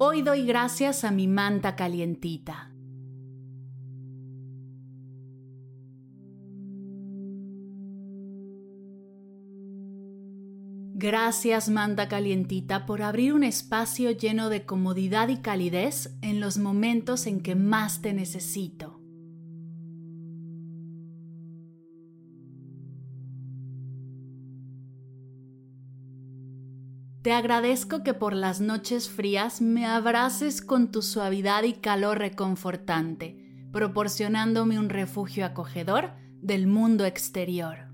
Hoy doy gracias a mi manta calientita. Gracias manta calientita por abrir un espacio lleno de comodidad y calidez en los momentos en que más te necesito. Te agradezco que por las noches frías me abraces con tu suavidad y calor reconfortante, proporcionándome un refugio acogedor del mundo exterior.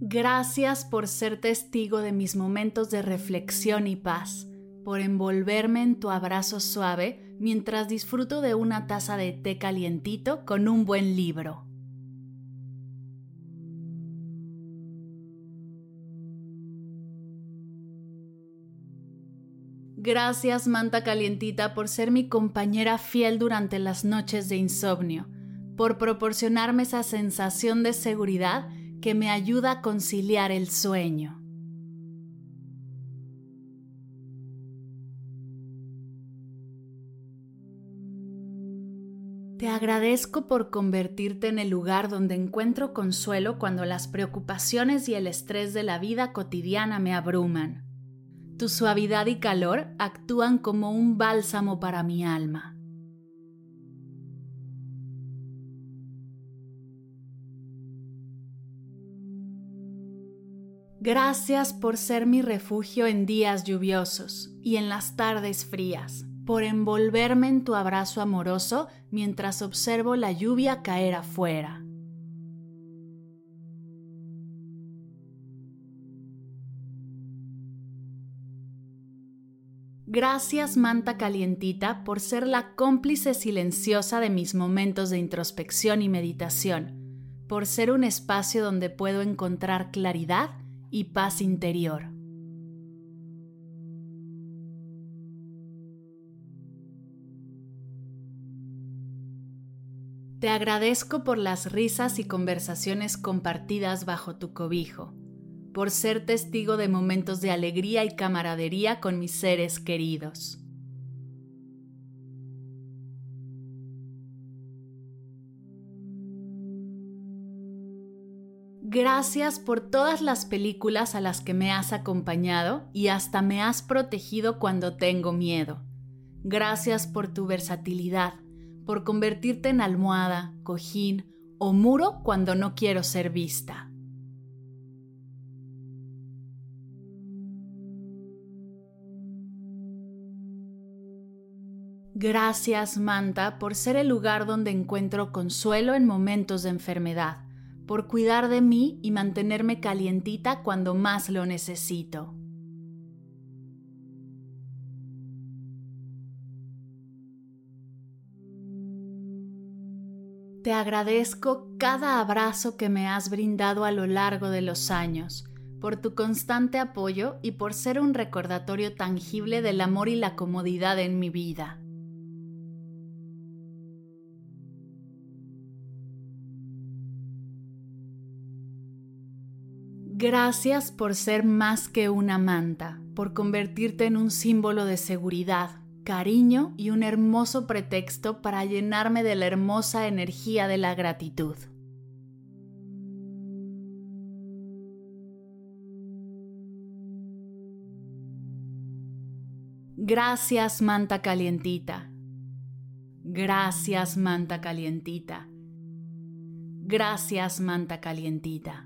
Gracias por ser testigo de mis momentos de reflexión y paz, por envolverme en tu abrazo suave mientras disfruto de una taza de té calientito con un buen libro. Gracias, manta calientita, por ser mi compañera fiel durante las noches de insomnio, por proporcionarme esa sensación de seguridad que me ayuda a conciliar el sueño. Te agradezco por convertirte en el lugar donde encuentro consuelo cuando las preocupaciones y el estrés de la vida cotidiana me abruman. Tu suavidad y calor actúan como un bálsamo para mi alma. Gracias por ser mi refugio en días lluviosos y en las tardes frías por envolverme en tu abrazo amoroso mientras observo la lluvia caer afuera. Gracias, manta calientita, por ser la cómplice silenciosa de mis momentos de introspección y meditación, por ser un espacio donde puedo encontrar claridad y paz interior. Te agradezco por las risas y conversaciones compartidas bajo tu cobijo, por ser testigo de momentos de alegría y camaradería con mis seres queridos. Gracias por todas las películas a las que me has acompañado y hasta me has protegido cuando tengo miedo. Gracias por tu versatilidad por convertirte en almohada, cojín o muro cuando no quiero ser vista. Gracias, Manta, por ser el lugar donde encuentro consuelo en momentos de enfermedad, por cuidar de mí y mantenerme calientita cuando más lo necesito. Te agradezco cada abrazo que me has brindado a lo largo de los años, por tu constante apoyo y por ser un recordatorio tangible del amor y la comodidad en mi vida. Gracias por ser más que una manta, por convertirte en un símbolo de seguridad, cariño y un hermoso pretexto para llenarme de la hermosa energía de la gratitud. Gracias, manta calientita. Gracias, manta calientita. Gracias, manta calientita.